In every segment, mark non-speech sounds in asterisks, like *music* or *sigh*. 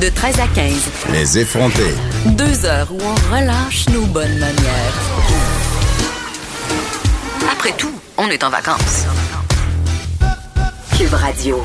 De 13 à 15. Les effrontés. Deux heures où on relâche nos bonnes manières. Après tout, on est en vacances. Cube Radio.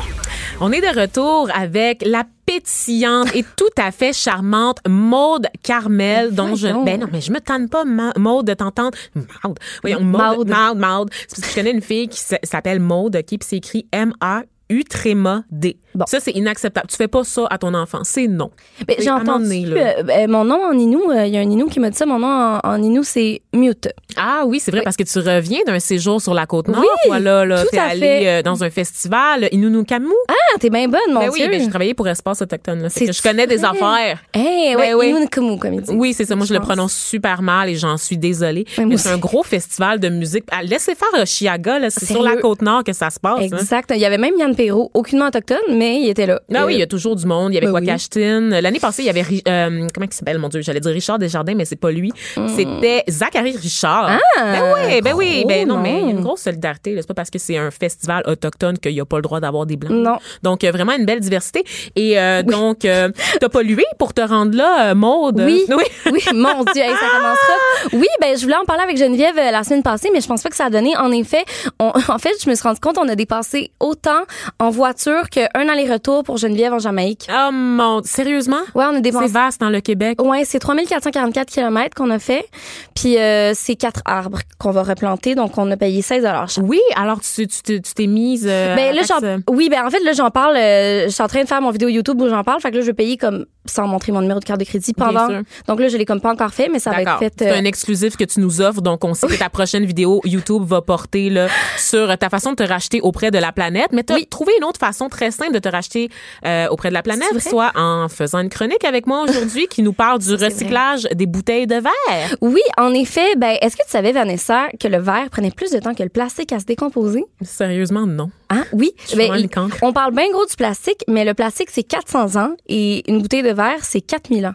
On est de retour avec la pétillante et tout à fait charmante Maude Carmel, dont je ben non mais je me tanne pas Ma- Maude de t'entendre Maude voyons Maude Maude. Maude C'est parce que je connais une fille qui s'appelle Maude qui puis c'est écrit M A U tréma D. Bon. Ça c'est inacceptable. Tu fais pas ça à ton enfant, c'est non. Ben, Oui, J'ai entendu euh, ben, mon nom en Inou. euh, Il y a un Inou qui m'a dit ça. Mon nom en, en Inou, c'est Mute. Ah oui, c'est vrai Oui. parce que tu reviens d'un séjour sur la côte nord, Oui, toi là, t'es allé euh, dans un festival Inunukamu. Ah, t'es bien bonne, mon ben oui, Dieu. ben j'ai travaillé pour Espace autochtone là, que je connais des affaires. Hey, Ben ouais, oui. Inunukumu, comme ils disent. Oui, c'est ça. Moi, je, le prononce super mal et j'en suis désolée. moi Mais c'est un gros festival de musique. Ah, Laissez faire Chiaga. C'est sur la côte nord que ça se passe. hein. Exact. Il y avait même Yann Perrault, aucunement autochtone, mais il était là. Ah oui, il y Euh, a toujours du monde. Il y avait Ben oui. L'année passée, il y avait euh, comment il s'appelle mon dieu, j'allais dire Richard Desjardins mais c'est pas lui. C'était Zachary Richard. Hmm. Ah, ben oui, ben oui, gros ben non mais il y a une grosse solidarité, c'est pas parce que c'est un festival autochtone qu'il y a pas le droit d'avoir des blancs. Non. Donc euh, vraiment une belle diversité et euh, donc euh, t'as pollué pour te rendre là, euh, Maude? Oui. Oui. *laughs* Oui, mon Dieu, hey, ça commencera. Oui, ben je voulais en parler avec Geneviève euh, la semaine passée, mais je pense pas que ça a donné. En effet, on- *laughs* en fait, je me suis rendu compte on a dépassé autant en voiture qu'un aller-retour pour Geneviève en Jamaïque. Oh mon, sérieusement? Ouais, on a C'est dépensé. vaste dans le Québec. Ouais, c'est 3444 km qu'on a fait. Puis euh, c'est quatre arbres qu'on va replanter, donc on a payé 16 chaque. Oui, alors tu t'es- tu mise. euh, Ben là, euh, oui, ben en fait, là, j'en parle. euh, je suis en train de faire mon vidéo YouTube où j'en parle. Fait que là, je vais payer comme sans montrer mon numéro de carte de crédit Bien pendant. sûr. Donc là, je l'ai comme pas encore fait, mais ça va être fait. C'est un exclusif que tu nous offres, donc on sait que ta *laughs* prochaine vidéo YouTube va porter là, sur ta façon de te racheter auprès de la planète. Mais tu as Oui. trouvé une autre façon très simple de te racheter euh, auprès de la planète, soit en faisant une chronique avec moi aujourd'hui qui nous parle du *laughs* recyclage des bouteilles de verre. Oui, en effet. Ben, est-ce que tu savais, Vanessa, que le verre prenait plus de temps que le plastique à se décomposer? Sérieusement, non. Hein? Oui. Ben, il- on parle bien gros du plastique, mais le plastique, c'est 400 ans et une bouteille de verre, c'est 4000 ans.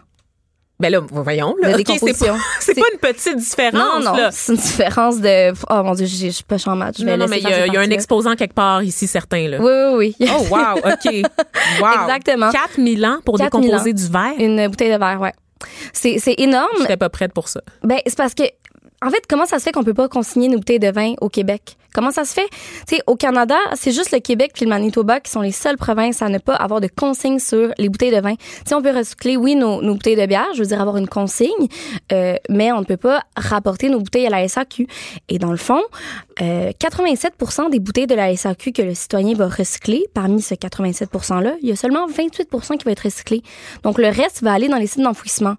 Ben là, voyons. Là. De OK, c'est pas, *laughs* pas une petite différence. Non, non, c'est une différence de. Oh mon Dieu, je je suis pas en. Je vais Non, non, mais il y, a- y un exposant quelque part ici, certain. Là. Oui, oui, oui. Oh, wow, *laughs* OK. Wow. Exactement. 4000 ans pour 4000 décomposer du verre? Une bouteille de verre, ouais. C'est énorme. J'étais pas prête pour ça. Ben, c'est parce que, en fait, comment ça se fait qu'on peut pas consigner nos bouteilles de vin au Québec? Comment ça se fait? Tu sais, au Canada, c'est juste le Québec puis le Manitoba qui sont les seules provinces à ne pas avoir de consigne sur les bouteilles de vin. Sais, on peut recycler, oui, nos, nos bouteilles de bière, je veux dire avoir une consigne, euh, mais on ne peut pas rapporter nos bouteilles à la SAQ. Et dans le fond, euh, 87% des bouteilles de la SAQ que le citoyen va recycler, parmi ce 87 %-là, il y a seulement 28% qui va être recyclé. Donc, le reste va aller dans les sites d'enfouissement.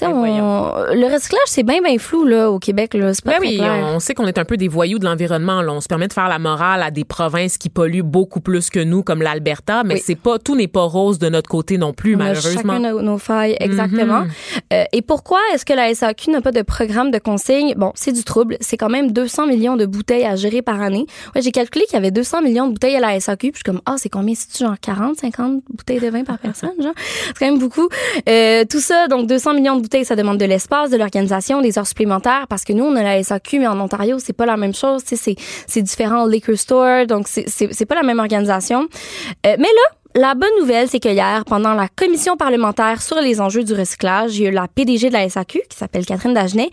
Ben on- le recyclage, c'est bien, bien flou, là, au Québec, là. C'est pas Ben très oui, clair. on sait qu'on est un peu des voyous de l'environnement. On se permet de faire la morale à des provinces qui polluent beaucoup plus que nous, comme l'Alberta, mais Oui. c'est pas tout n'est pas rose de notre côté non plus, On a malheureusement. chacun nos, nos failles, exactement. Mhm. Euh, et pourquoi est-ce que la SAQ n'a pas de programme de consigne? Bon, c'est du trouble. C'est quand même 200 millions de bouteilles à gérer par année. Ouais, j'ai calculé qu'il y avait 200 millions de bouteilles à la SAQ. Puis je suis comme, ah, c'est combien? C'est-tu genre 40, 50 bouteilles de vin par personne, genre? C'est quand même beaucoup. Euh, tout ça, donc 200 millions de bouteilles, ça demande de l'espace, de l'organisation, des heures supplémentaires parce que nous, on a la SAQ, mais en Ontario, c'est pas la même chose. C'est, c'est différent liquor store. Donc, c'est pas la même organisation. Euh, mais là, la bonne nouvelle, c'est que hier, pendant la commission parlementaire sur les enjeux du recyclage, il y a eu la PDG de la SAQ, qui s'appelle Catherine Dagenet,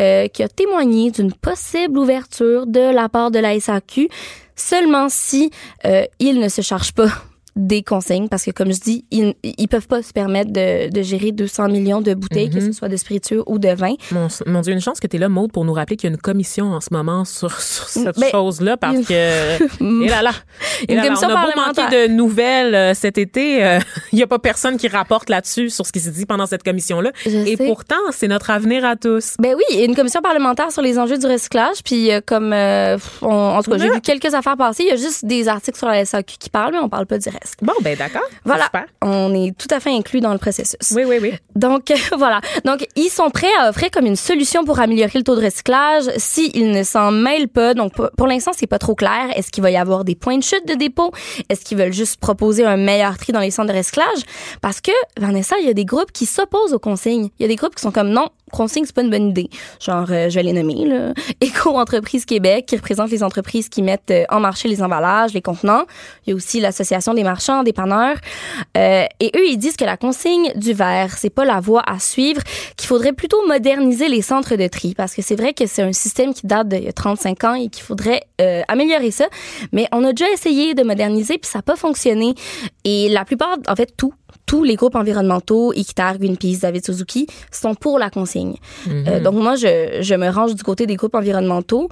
euh, qui a témoigné d'une possible ouverture de la part de la SAQ, seulement si euh, il ne se charge pas des consignes parce que comme je dis ils, ils peuvent pas se permettre de, de gérer 200 millions de bouteilles que ce soit de spiritueux ou de vin Mon, mon Dieu, une chance que tu es là, Maude, pour nous rappeler qu'il y a une commission en ce moment sur, sur cette Ben, chose-là, parce une- que... *laughs* Et là là, et Une là là, commission on a beau manquer de nouvelles euh, cet été, euh, *laughs* il y a pas personne qui rapporte là-dessus, sur ce qui s'est dit pendant cette commission-là. Et sais. pourtant, c'est notre avenir à tous. Ben oui, il y a une commission parlementaire sur les enjeux du recyclage. Puis euh, comme, on- en tout cas, j'ai vu quelques affaires passer. Il y a juste des articles sur la SAQ qui parlent, mais on parle pas du Bon, ben d'accord. Voilà, Super. on est tout à fait inclus dans le processus. Oui, oui, oui. Donc *laughs* voilà. Donc ils sont prêts à offrir comme une solution pour améliorer le taux de recyclage s'ils ne s'en mêlent pas. Donc pour, pour l'instant, c'est pas trop clair. Est-ce qu'il va y avoir des points de chute de dépôt? Est-ce qu'ils veulent juste proposer un meilleur tri dans les centres de recyclage? Parce que Vanessa, il y a des groupes qui s'opposent aux consignes. Il y a des groupes qui sont comme non, consigne, c'est pas une bonne idée. Genre, euh, je vais les nommer, là. *laughs* Éco-entreprise Québec, qui représente les entreprises qui mettent euh, en marché les emballages, les contenants. Il y a aussi l'Association des marchands, des panneurs. Euh, et eux, ils disent que la consigne du verre, c'est pas la voie à suivre, qu'il faudrait plutôt moderniser les centres de tri. Parce que c'est vrai que c'est un système qui date de 35 ans et qu'il faudrait euh, améliorer ça. Mais on a déjà essayé de moderniser, puis ça n'a pas fonctionné. Et la plupart, en fait, tout, tous les groupes environnementaux, Iquitar, Greenpeace, David Suzuki, sont pour la consigne. Euh, donc moi, je, je me range du côté des groupes environnementaux,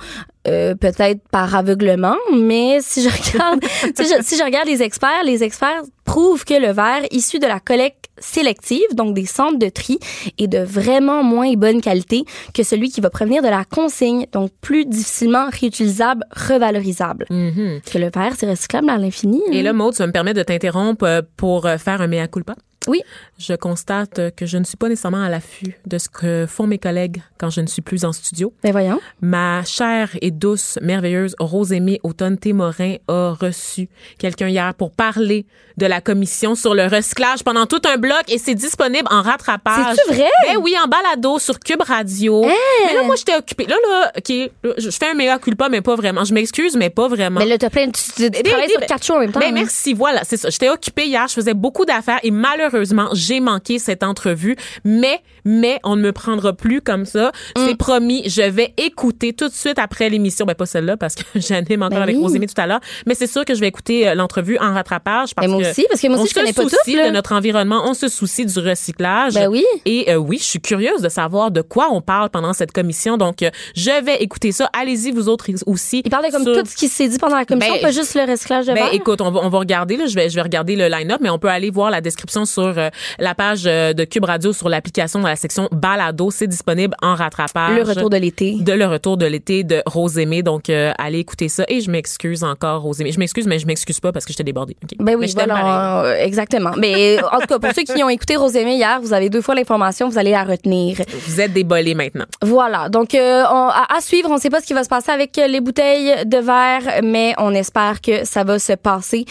euh, peut-être par aveuglement, mais si je *laughs* regarde, si, je, si je regarde les experts, les experts prouvent que le verre issu de la collecte sélective, donc des centres de tri, est de vraiment moins bonne qualité que celui qui va provenir de la consigne, donc plus difficilement réutilisable, revalorisable. Mhm. Que le verre, c'est recyclable à l'infini. Et hein. là, Maud, ça me permet de t'interrompre euh, pour euh, faire un mea culpa? Oui. Je constate que je ne suis pas nécessairement à l'affût de ce que font mes collègues quand je ne suis plus en studio. Ben voyons. Ma chère et douce, merveilleuse Rosémie Automne-Témorin a reçu quelqu'un hier pour parler de la commission sur le recyclage pendant tout un bloc et c'est disponible en rattrapage. C'est-tu vrai? Ben oui, en balado sur Cube Radio. Mais là, moi, j'étais occupée. Là, là, OK, là, je fais un mea culpa, mais pas vraiment. Je m'excuse, mais pas vraiment. Mais là, t'as plein de, tu, tu travailles des- sur quatre shows en même temps. Ben hein? merci, voilà, c'est ça. J'étais occupée hier, je faisais beaucoup d'affaires et malheureusement, j'ai manqué cette entrevue. Mais, mais, on ne me prendra plus comme ça. Mm. C'est promis, je vais écouter tout de suite après l'émission. Ben pas celle-là parce que *laughs* j'anime encore Ben avec oui. Rosémie tout à l'heure. Mais c'est sûr que je vais écouter euh, l'entrevue en rattrapage parce Mais moi que aussi, parce que moi aussi, on je connais se pas tout, soucie de notre environnement, on se soucie du recyclage. Ben oui. Et euh, oui, je suis curieuse de savoir de quoi on parle pendant cette commission. Donc, euh, je vais écouter ça. Allez-y, vous autres aussi. Il parlait comme sur- tout ce qui s'est dit pendant la commission, Ben, pas juste le recyclage de ben, verre. écoute, on va, on va regarder, là, je vais, je vais regarder le line-up, mais on peut aller voir la description sur euh, la page de Cube Radio sur l'application la section balado. C'est disponible en rattrapage. Le retour de l'été. De le retour de l'été de Rosémée. Donc, euh, allez écouter ça. Et je m'excuse encore, Rosémée. Je m'excuse, mais je m'excuse pas parce que j'étais débordée. OK? Ben Mais oui, pareil. voilà, euh, exactement. Mais en tout cas, pour ceux qui ont écouté Rosémée hier, vous avez deux fois l'information, vous allez la retenir. Vous êtes débolés maintenant. Voilà. Donc, euh, on- à, à suivre, on ne sait pas ce qui va se passer avec euh, les bouteilles de verre, mais on espère que ça va se passer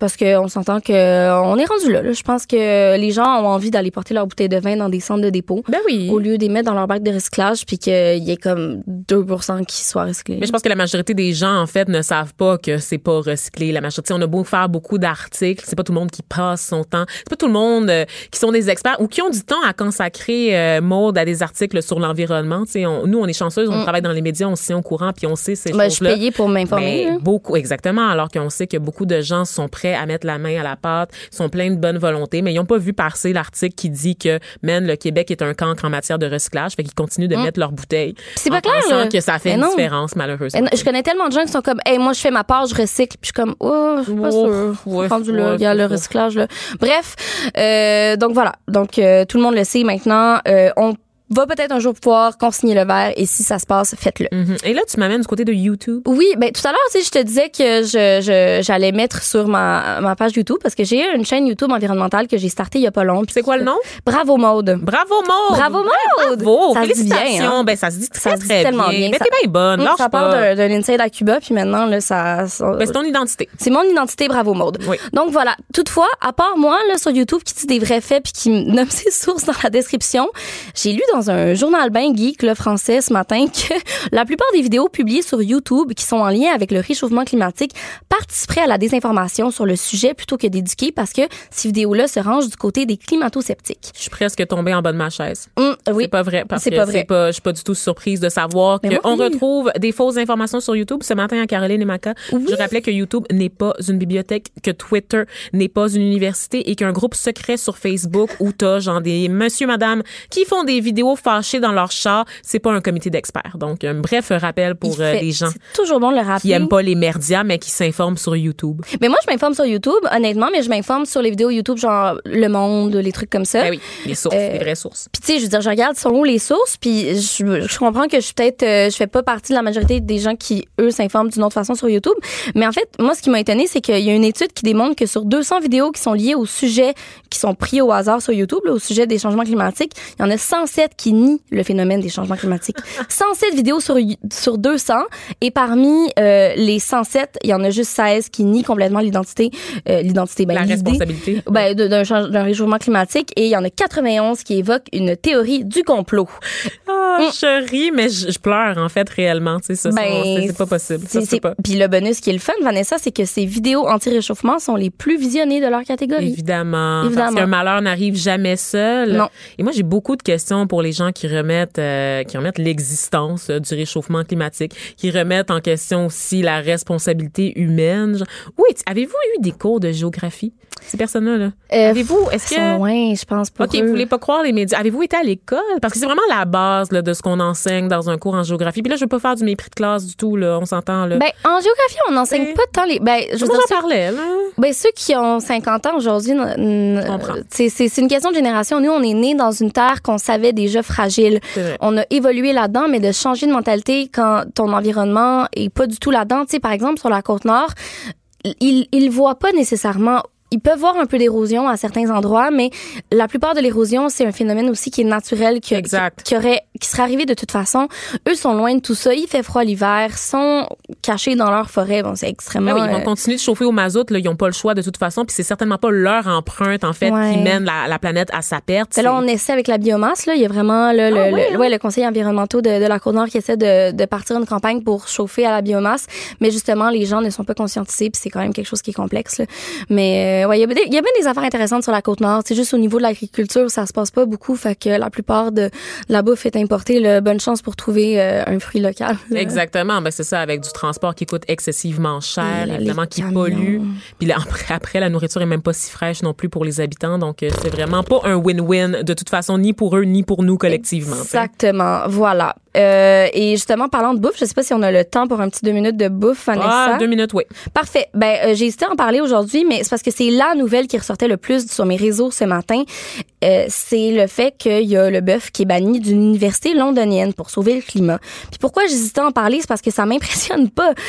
parce qu'on s'entend que euh, on est rendu là, là. Je pense que les gens ont envie d'aller porter leurs bouteilles de vin dans des centres de dépôt Ben oui. au lieu de les mettre dans leur bac de recyclage puis qu'il y ait comme 2 qui soient recyclés. Mais je pense que la majorité des gens, en fait, ne savent pas que c'est pas recyclé. La majorité, on a beau faire beaucoup d'articles, c'est pas tout le monde qui passe son temps. C'est pas tout le monde euh, qui sont des experts ou qui ont du temps à consacrer euh, mode à des articles sur l'environnement. On- nous, on est chanceuses, on travaille dans les médias, on tient au courant, puis on sait ces Mm. Ben, je suis choses-là. payée pour m'informer. Beaucoup, exactement. Alors qu'on sait que beaucoup de gens sont prêts à mettre la main à la pâte, sont pleins de bonne volonté, mais ils n'ont pas vu passer l'article qui dit que, man, le Québec est un cancre en matière de recyclage, fait qu'ils continuent de mettre leurs bouteilles. C'est pas clair, là. que ça fait une différence, malheureusement. Non, Je connais tellement de gens qui sont comme, hey, moi, je fais ma part, je recycle. Puis je suis comme, oh, je suis pas Ouf, sûre. ouais, Rendu là, ouais, il y a le recyclage, là. Bref, euh, donc voilà. Donc, euh, tout le monde le sait maintenant. Euh, on va peut-être un jour pouvoir consigner le verre et si ça se passe, faites-le. Mhm. Et là, tu m'amènes du côté de YouTube. Oui, ben tout à l'heure, tu sais, je te disais que je je- j'allais mettre sur ma, ma page YouTube parce que j'ai une chaîne YouTube environnementale que j'ai startée il y a pas longtemps. C'est quoi le nom? Bravo Maude. Bravo, Maud! Bravo Maude. Bravo! Ça se dit bien, hein? Ben, ça se dit très, Ça se dit très tellement bien. Mais Ça- t'es bien bonne. Lâche ça pas. part d'un d'un inside à Cuba puis maintenant là ça, ça- Ben, c'est ton identité. C'est mon identité, bravo Maude. Oui. Donc voilà. Toutefois, à part moi là sur YouTube qui dit des vrais faits puis qui me *laughs* nomme ses sources dans la description, j'ai lu dans un journal ben geek le français ce matin *laughs* que la plupart des vidéos publiées sur YouTube qui sont en lien avec le réchauffement climatique participeraient à la désinformation sur le sujet plutôt que d'éduquer parce que ces vidéos-là se rangent du côté des climato-sceptiques. Je suis presque tombée en bas de ma chaise. Hum, oui. C'est pas vrai parce C'est que pas vrai. c'est pas, je suis pas du tout surprise de savoir moi, qu'on oui. retrouve des fausses informations sur YouTube. Ce matin à Caroline et Maca, je rappelais que YouTube n'est pas une bibliothèque, que Twitter n'est pas une université et qu'un groupe secret sur Facebook où t'as genre des monsieur, madame qui font des vidéos fâchées dans leur char, c'est pas un comité d'experts. Donc, un bref rappel pour euh, fait- les gens toujours bon le rappeler. qui aiment pas les merdias mais qui s'informent sur YouTube. Mais moi, je m'informe sur YouTube, honnêtement, mais je m'informe sur les vidéos YouTube, genre Le Monde, les trucs comme ça. Ben oui, les sources, Euh, les vraies sources. Puis tu sais, je veux dire, je regarde sont où les sources, puis je, je comprends que je suis peut-être, euh, je fais pas partie de la majorité des gens qui eux s'informent d'une autre façon sur YouTube. Mais en fait, moi, ce qui m'a étonné, c'est qu'il y a une étude qui démontre que sur 200 vidéos qui sont liées au sujet qui sont pris au hasard sur YouTube, là, au sujet des changements climatiques, il y en a 107 qui nient le phénomène des changements climatiques. *laughs* 107 vidéos sur, sur 200 et parmi euh, les 107, il y en a juste 16 qui nient complètement l'identité, euh, l'identité, ben, La responsabilité. ben, d'un, d'un réchauffement climatique et il y en a 91 qui évoquent une théorie du complot. Ah, je ris, mais je, je pleure, en fait, réellement. Tu sais, ça, Ben, c'est- c'est pas possible. Ça, C'est- c'est c'est- pas. Puis le bonus qui est le fun, Vanessa, c'est que ces vidéos anti-réchauffement sont les plus visionnées de leur catégorie. Évidemment, Parce Évidemment. qu'un malheur n'arrive jamais seul. Non. Et moi, j'ai beaucoup de questions pour les gens qui remettent, euh, qui remettent l'existence euh, du réchauffement climatique, qui remettent en question aussi la responsabilité humaine. Oui, avez-vous eu des cours de géographie, ces personnes-là? Là? Euh, Avez-vous, est-ce que... loin, je pense, pour OK, eux. vous voulez pas croire les médias. Avez-vous été à l'école? Parce que c'est vraiment la base là, de ce qu'on enseigne dans un cours en géographie. Puis là, je veux pas faire du mépris de classe du tout, là. On s'entend, là. Ben, en géographie, on n'enseigne pas tant les. Ben, je dire, j'en parlais, là? Ben, ceux qui ont 50 ans aujourd'hui, euh, c'est une question de génération. Nous, on est nés dans une terre qu'on savait déjà fragile. On a évolué là-dedans, mais de changer de mentalité quand ton environnement est pas du tout là-dedans. Tu sais, par exemple, sur la côte nord, ils, ils voient pas nécessairement ils peuvent voir un peu d'érosion à certains endroits, mais la plupart de l'érosion, c'est un phénomène aussi qui est naturel, qui, Exact. qui, qui aurait, qui serait arrivé de toute façon. Eux sont loin de tout ça. Il fait froid l'hiver, sont cachés dans leur forêt. Bon, c'est extrêmement. Ben oui, ils vont euh, continuer de chauffer au mazout. Là, ils n'ont pas le choix de toute façon. Puis c'est certainement pas leur empreinte, en fait, Ouais. qui mène la, la planète à sa perte. Ben là, on essaie avec la biomasse. Là. Il y a vraiment là, le, Ah ouais, le, hein? ouais, le conseil environnemental de, de la Côte-Nord qui essaie de, de partir une campagne pour chauffer à la biomasse. Mais justement, les gens ne sont pas conscientisés, puis c'est quand même quelque chose qui est complexe. Là. Mais euh, ouais, il y a, bien des affaires intéressantes sur la Côte-Nord. C'est juste au niveau de l'agriculture, ça se passe pas beaucoup. Fait que la plupart de la bouffe est importée. Là. Bonne chance pour trouver euh, un fruit local. là. *laughs* Exactement, ben c'est ça, avec du transport qui coûte excessivement cher, là, évidemment, qui camions. pollue. Puis *laughs* après, la nourriture est même pas si fraîche non plus pour les habitants, donc euh, c'est vraiment pas un win-win de toute façon, ni pour eux, ni pour nous collectivement. Exactement, voilà. Euh, et justement, parlant de bouffe, je sais pas si on a le temps pour un petit deux minutes de bouffe, Vanessa. Ah, deux minutes, oui. Parfait. Ben, euh, j'ai hésité à en parler aujourd'hui, mais c'est parce que c'est la nouvelle qui ressortait le plus sur mes réseaux ce matin. Euh, c'est le fait qu'il y a le bœuf qui est banni d'une université londonienne pour sauver le climat. Puis pourquoi j'hésitais à en parler, c'est parce que ça m'impressionne pas. *laughs*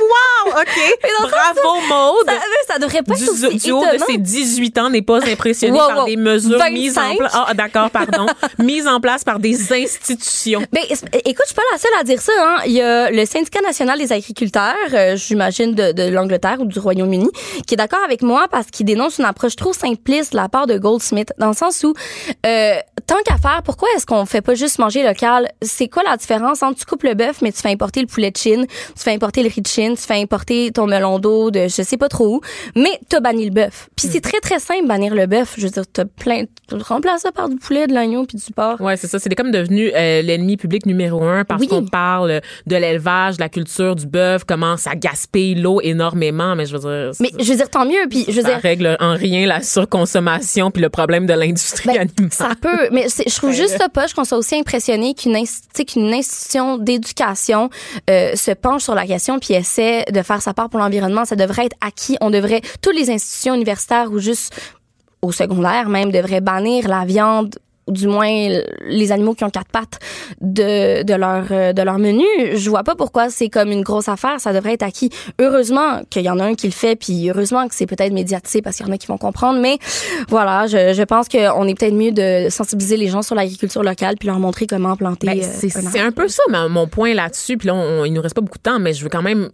Wow, OK. *laughs* Bravo, Maude. Ça, ça devrait pas du, être aussi du haut de ses 18 ans n'est pas impressionné Wow, par wow. des mesures 25. mises en place. Ah, d'accord, pardon. *laughs* mises en place par des institutions. Ben, es- écoute, je suis pas la seule à dire ça. Hein. Il y a le syndicat national des agriculteurs, euh, j'imagine de, de l'Angleterre ou du Royaume-Uni, qui est d'accord avec moi parce qu'il dénonce une approche trop simpliste de la part de Goldsmith, dans le sens où, euh, tant qu'à faire, pourquoi est-ce qu'on fait pas juste manger local? C'est quoi la différence entre tu coupes le bœuf, mais tu fais importer le poulet de Chine, tu fais importer le riz de Chine, tu fais importer ton melon d'eau de je sais pas trop où, mais t'as banni le bœuf. Puis Mm. c'est très très simple bannir le bœuf. Je veux dire, t'as plein, tu remplaces ça par du poulet, de l'oignon puis du porc. Ouais, c'est ça. C'est comme devenu euh, l'ennemi public numéro un parce Oui. qu'on parle de l'élevage, de la culture du bœuf, comment ça gaspille l'eau énormément. Mais je veux dire, Mais je veux dire, tant mieux. Puis je veux ça dire, règle en rien la surconsommation puis le problème de l'industrie Ben, alimentaire. ça peut, mais je trouve juste ça poche qu'on soit aussi impressionné qu'une institution d'éducation euh, se penche sur la question puis essaie de faire sa part pour l'environnement. Ça devrait être acquis. On devrait, toutes les institutions universitaires ou juste au secondaire même, devraient bannir la viande ou du moins les animaux qui ont quatre pattes de, de leur euh, de leur menu. Je vois pas pourquoi c'est comme une grosse affaire. Ça devrait être acquis. Heureusement qu'il y en a un qui le fait, puis heureusement que c'est peut-être médiatisé parce qu'il y en a qui vont comprendre. Mais voilà, je, je pense qu'on est peut-être mieux de sensibiliser les gens sur l'agriculture locale puis leur montrer comment planter. Ben, euh, c'est un peu ça ma- mon point là-dessus. Puis là, on- il nous reste pas beaucoup de temps, mais je veux quand même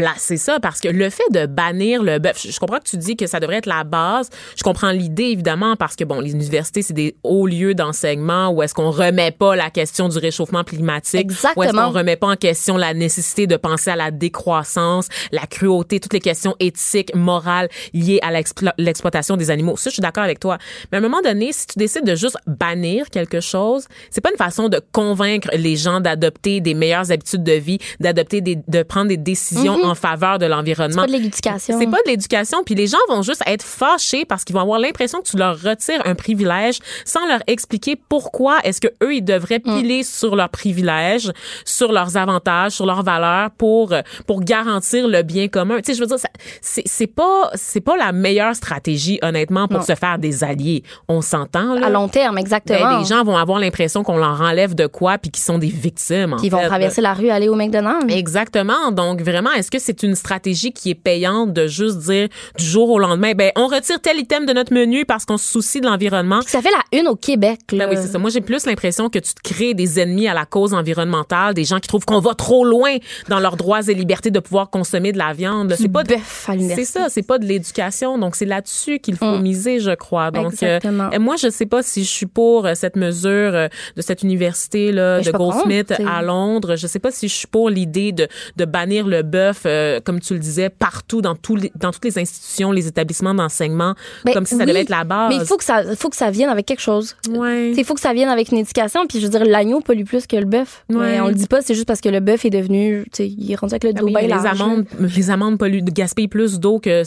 placer ça parce que le fait de bannir le bœuf, je comprends que tu dis que ça devrait être la base. Je comprends l'idée évidemment parce que bon, les universités c'est des hauts lieux d'enseignement où est-ce qu'on remet pas la question du réchauffement climatique, où est-ce Exactement. qu'on remet pas en question la nécessité de penser à la décroissance, la cruauté, toutes les questions éthiques, morales liées à l'explo- l'exploitation des animaux. Ça, je suis d'accord avec toi. Mais à un moment donné, si tu décides de juste bannir quelque chose, c'est pas une façon de convaincre les gens d'adopter des meilleures habitudes de vie, d'adopter des, de prendre des décisions en faveur de l'environnement. C'est pas de l'éducation. C'est pas de l'éducation, puis les gens vont juste être fâchés parce qu'ils vont avoir l'impression que tu leur retires un privilège sans leur expliquer pourquoi est-ce que eux ils devraient Mm. piler sur leurs privilèges, sur leurs avantages, sur leurs valeurs pour euh, pour garantir le bien commun. Tu sais, je veux dire, c'est c'est pas c'est pas la meilleure stratégie honnêtement pour Non. se faire des alliés. On s'entend là. À long terme, Ben, exactement. les gens vont avoir l'impression qu'on leur enlève de quoi puis qu'ils sont des victimes. qui vont traverser la rue, aller au McDonald's. Exactement. Donc vraiment, est-ce est-ce que c'est une stratégie qui est payante de juste dire du jour au lendemain, ben on retire tel item de notre menu parce qu'on se soucie de l'environnement. Ça fait la une au Québec. Là. Ben oui, c'est ça. Moi, j'ai plus l'impression que tu te crées des ennemis à la cause environnementale, des gens qui trouvent qu'on va trop loin dans leurs droits et libertés de pouvoir consommer de la viande. C'est pas de, c'est ça, c'est pas de l'éducation. Donc c'est là-dessus qu'il faut Mm. miser, je crois. Donc euh, moi, je sais pas si je suis pour euh, cette mesure euh, de cette université là Ben, de Goldsmith à Londres. Je sais pas si je suis pour l'idée de, de bannir le bœuf, euh, comme tu le disais, partout dans tous les, dans toutes les institutions, les établissements d'enseignement, Ben, comme si ça oui, devait être la base. Mais il faut que ça, faut que ça vienne avec quelque chose. Ouais. Il faut que ça vienne avec une éducation. Puis je veux dire, l'agneau pollue plus que le bœuf. Ouais. Mais on le dit pas, c'est juste parce que le bœuf est devenu, tu sais, il est rendu avec le Ah dos oui, bien mais les amandes, les amandes polluent, gaspillent plus d'eau que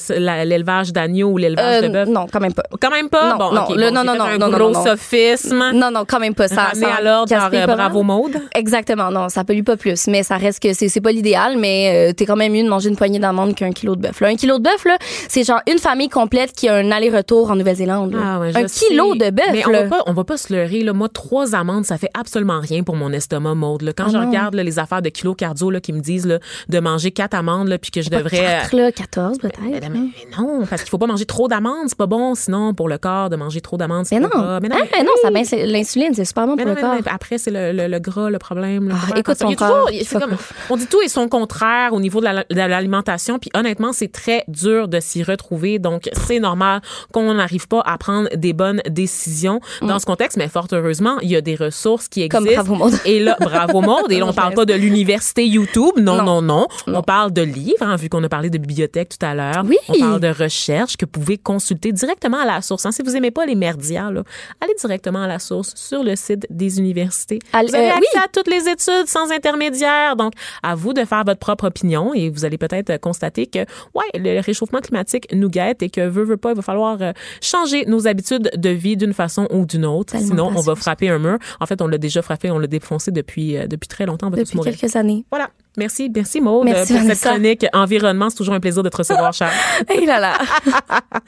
l'élevage d'agneaux ou l'élevage Euh, de bœuf. non, quand même pas. Quand même pas? Non, bon, non, ok, le- bon, non, non, un non, gros non, sophisme. Non, non, quand même pas. Ça, ça à l'ordre par euh, pas Bravo. Maude. Exactement, non, ça pollue pas plus. Mais ça reste que c'est c'est pas l'idéal, mais euh, t'es quand même mieux de manger une poignée d'amandes qu'un kilo de bœuf. Un kilo de bœuf, là, c'est genre une famille complète qui a un aller-retour en Nouvelle-Zélande. Ah ouais, un kilo de bœuf, Mais on va pas, on va pas se leurrer, là. Moi, trois amandes, ça fait absolument rien pour mon estomac, Maude, là. Quand Ah je non. regarde, là, les affaires de kilo cardio, là, qui me disent, là, de manger quatre amandes, là, puis que je Pas devrais. quatre, là, 14 peut-être. Mais, hein. mais- mais non, parce qu'il faut pas manger trop d'amandes, c'est pas bon, sinon, pour le corps, de manger trop d'amandes, c'est pas non. Mais non, Hein, mais- non, ça baisse l'insuline, c'est super bon pour le corps. après, c'est le, le, le gras, le problème. Ah, écoute a toujours- comme- on dit tout et son contraire au niveau de la- de l'alimentation. Puis honnêtement, c'est très dur de s'y retrouver. Donc, c'est normal qu'on n'arrive pas à prendre des bonnes décisions dans ce contexte. Mais fort heureusement, il y a des ressources qui Mm. Comme existent. Bravo Monde. Et là, bravo monde. Et là, *laughs* on parle pas de l'université YouTube. Non, non, Non. non. On parle de livres, hein, vu qu'on a parlé de bibliothèque tout à l'heure. Oui. On parle de recherche que vous pouvez consulter directement à la source. hein. Si vous aimez pas les merdias, là, allez directement à la source sur le site des universités. Allez, vous avez euh, accès oui. à toutes les études sans intermédiaire. Donc, à vous de faire votre propre opinion et vous allez peut-être constater que, ouais, le réchauffement climatique nous guette et que veut, veut pas, il va falloir euh, changer nos habitudes de vie d'une façon ou d'une autre. Tellement Sinon, on va frapper un mur. En fait, on l'a déjà frappé, on l'a défoncé depuis, euh, depuis très longtemps. On va tous Depuis mourir. quelques années. Voilà. Merci. Merci, Maude, Merci, pour cette Vanessa. chronique environnement. C'est toujours un plaisir de te recevoir, Charles. *laughs* Et là là. *laughs*